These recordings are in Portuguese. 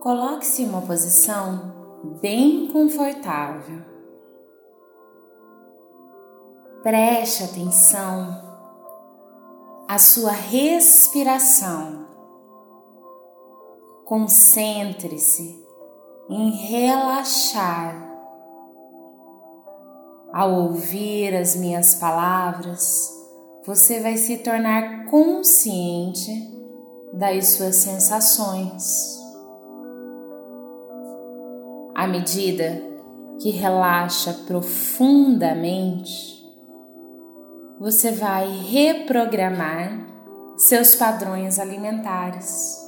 Coloque-se em uma posição bem confortável. Preste atenção à sua respiração. Concentre-se em relaxar. Ao ouvir as minhas palavras, você vai se tornar consciente das suas sensações. À medida que relaxa profundamente, você vai reprogramar seus padrões alimentares.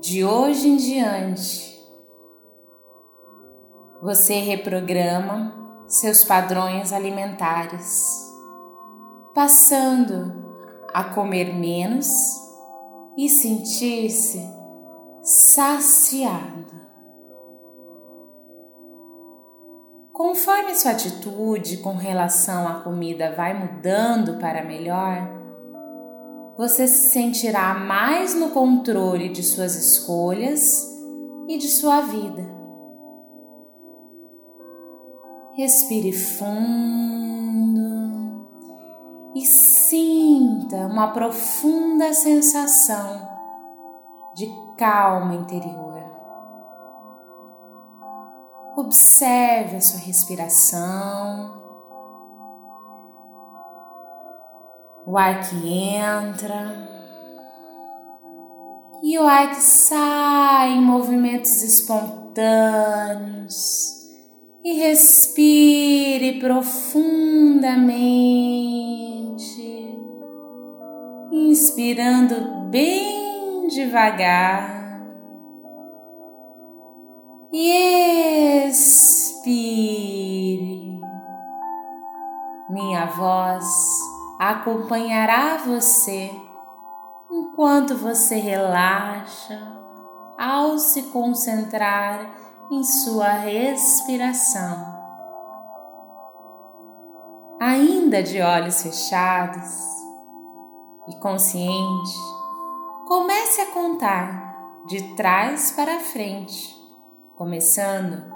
De hoje em diante, você reprograma seus padrões alimentares, passando a comer menos e sentir-se saciado. Conforme sua atitude com relação à comida vai mudando para melhor, você se sentirá mais no controle de suas escolhas e de sua vida. Respire fundo e sinta uma profunda sensação de calma interior. Observe a sua respiração. O ar que entra e o ar que sai em movimentos espontâneos. E respire profundamente, inspirando bem devagar e expire. Minha voz acompanhará você enquanto você relaxa ao se concentrar em sua respiração. Ainda de olhos fechados e consciente, comece a contar de trás para frente começando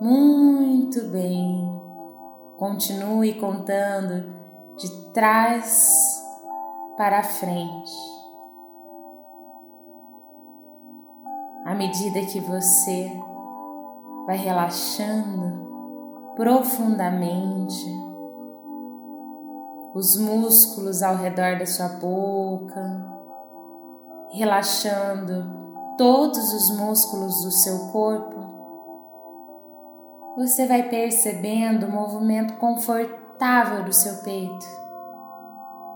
muito bem. Continue contando de trás para frente. À medida que você vai relaxando profundamente os músculos ao redor da sua boca, relaxando todos os músculos do seu corpo, você vai percebendo o movimento confortável do seu peito.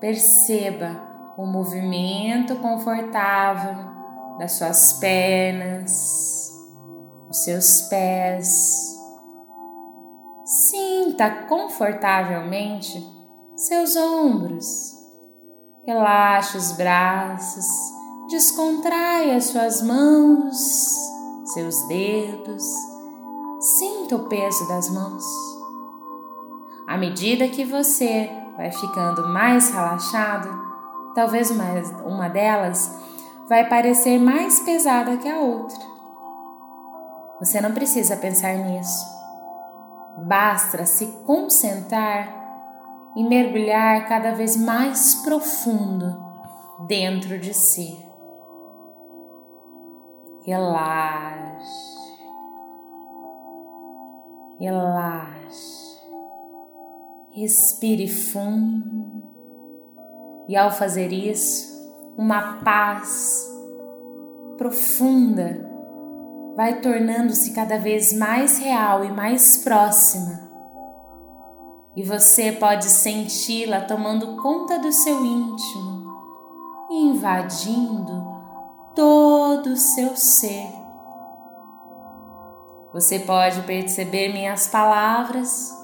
Perceba o movimento confortável das suas pernas, os seus pés. Sinta confortavelmente seus ombros. Relaxe os braços, descontraia suas mãos, seus dedos Sinta o peso das mãos. À medida que você vai ficando mais relaxado, talvez uma, uma delas vai parecer mais pesada que a outra. Você não precisa pensar nisso. Basta se concentrar e mergulhar cada vez mais profundo dentro de si. Relaxe relaxe, respire fundo e, ao fazer isso, uma paz profunda vai tornando-se cada vez mais real e mais próxima. E você pode senti-la tomando conta do seu íntimo, invadindo todo o seu ser. Você pode perceber minhas palavras,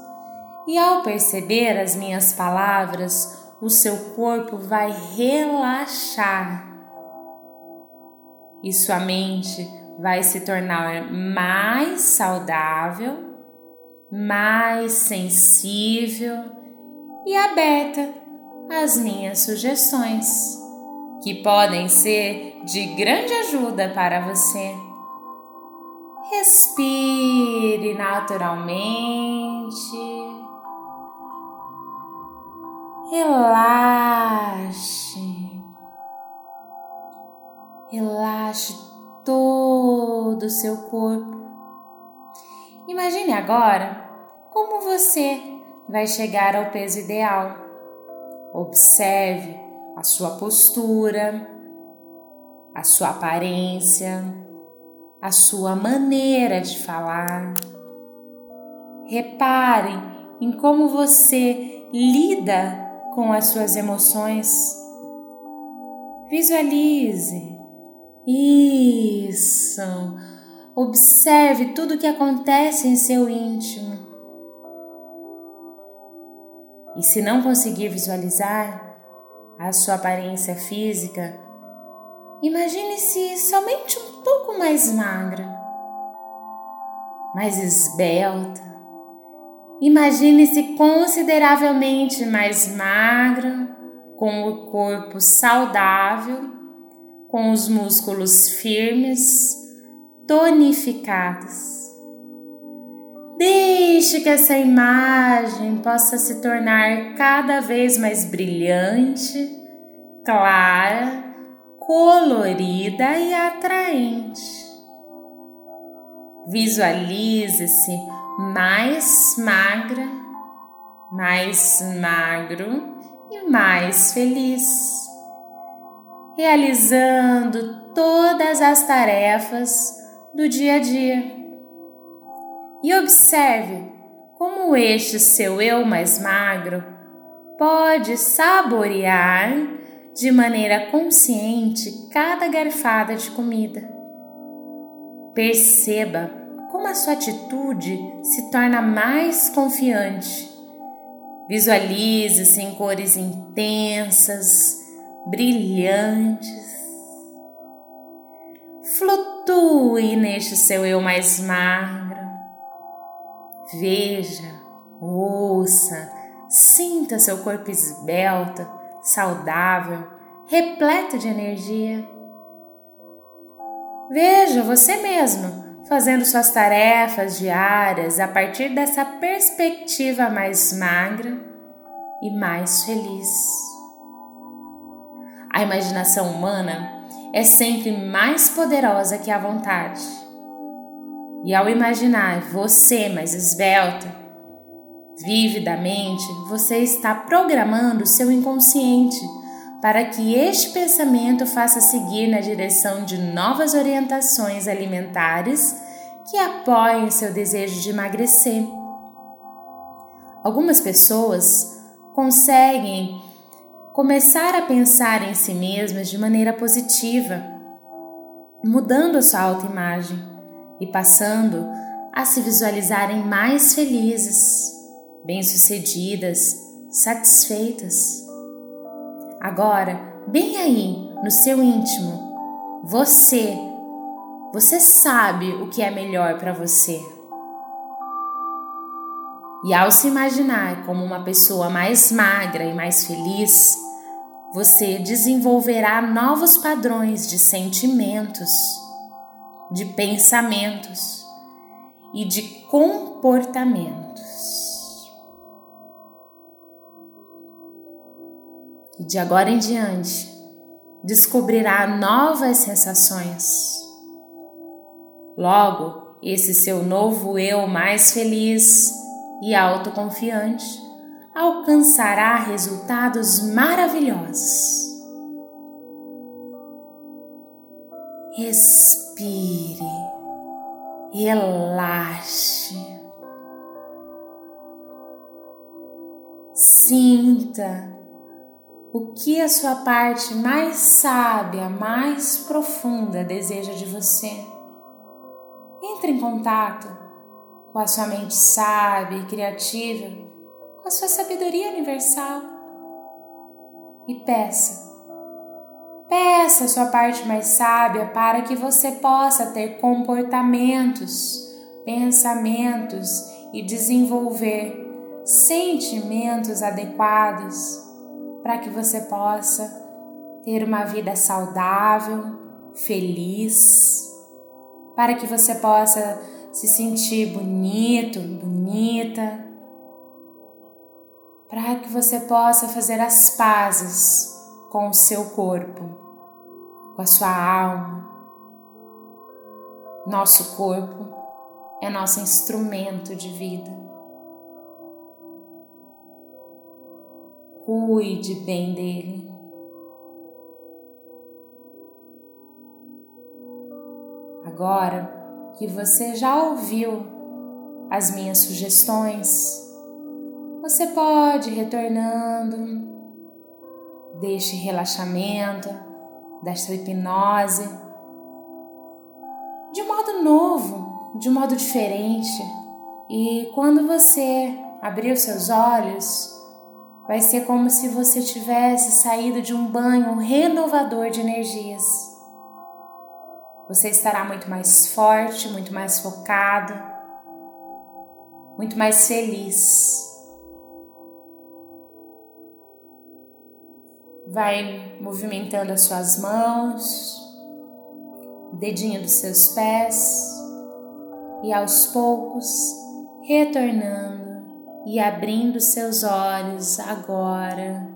e ao perceber as minhas palavras, o seu corpo vai relaxar e sua mente vai se tornar mais saudável, mais sensível e aberta às minhas sugestões, que podem ser de grande ajuda para você. Respire naturalmente. Relaxe. Relaxe todo o seu corpo. Imagine agora como você vai chegar ao peso ideal. Observe a sua postura, a sua aparência, a sua maneira de falar. Repare em como você lida com as suas emoções. Visualize. Isso. Observe tudo o que acontece em seu íntimo. E se não conseguir visualizar a sua aparência física, imagine-se somente um pouco mais magra, mais esbelta, Imagine-se consideravelmente mais magra, com o corpo saudável, com os músculos firmes, tonificados. Deixe que essa imagem possa se tornar cada vez mais brilhante, clara, colorida e atraente. Visualize-se mais magra, mais magro e mais feliz, realizando todas as tarefas do dia a dia. E observe como este seu eu mais magro pode saborear de maneira consciente cada garfada de comida. Perceba como a sua atitude se torna mais confiante. Visualize-se em cores intensas, brilhantes. Flutue neste seu eu mais magro. Veja, ouça, sinta seu corpo esbelto, saudável, repleto de energia. Veja você mesmo fazendo suas tarefas diárias a partir dessa perspectiva mais magra e mais feliz. A imaginação humana é sempre mais poderosa que a vontade. E ao imaginar você mais esbelta, vividamente, você está programando seu inconsciente para que este pensamento faça seguir na direção de novas orientações alimentares que apoiem seu desejo de emagrecer. Algumas pessoas conseguem começar a pensar em si mesmas de maneira positiva, mudando a sua autoimagem e passando a se visualizarem mais felizes, bem-sucedidas, satisfeitas. Agora, bem aí no seu íntimo, você, você sabe o que é melhor para você. E ao se imaginar como uma pessoa mais magra e mais feliz, você desenvolverá novos padrões de sentimentos, de pensamentos e de comportamentos. E de agora em diante descobrirá novas sensações. Logo, esse seu novo eu mais feliz e autoconfiante alcançará resultados maravilhosos. Respire, relaxe, sinta o que a sua parte mais sábia, mais profunda deseja de você. Entre em contato com a sua mente sábia e criativa, com a sua sabedoria universal e peça. Peça a sua parte mais sábia para que você possa ter comportamentos, pensamentos e desenvolver sentimentos adequados para que você possa ter uma vida saudável, feliz, para que você possa se sentir bonito, bonita, para que você possa fazer as pazes com o seu corpo, com a sua alma. Nosso corpo é nosso instrumento de vida. Cuide bem dele. Agora que você já ouviu as minhas sugestões, você pode retornando, deixe relaxamento, desta hipnose, de modo novo, de modo diferente. E quando você abrir os seus olhos, vai ser como se você tivesse saído de um banho renovador de energias. Você estará muito mais forte, muito mais focado, muito mais feliz. Vai movimentando as suas mãos, dedinho dos seus pés e aos poucos retornando e abrindo seus olhos agora.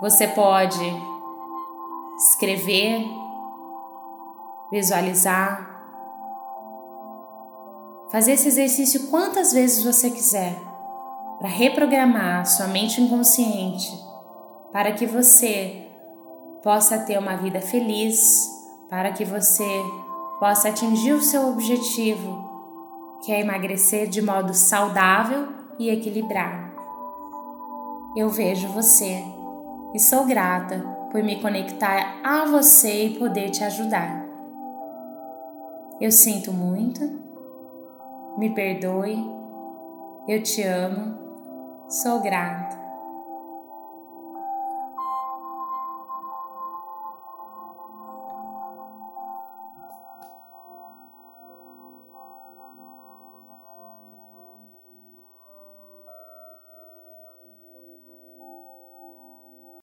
Você pode escrever, visualizar, fazer esse exercício quantas vezes você quiser para reprogramar sua mente inconsciente para que você possa ter uma vida feliz, para que você possa atingir o seu objetivo que é emagrecer de modo saudável e equilibrado. Eu vejo você e sou grata por me conectar a você e poder te ajudar. Eu sinto muito, me perdoe, eu te amo, sou grata.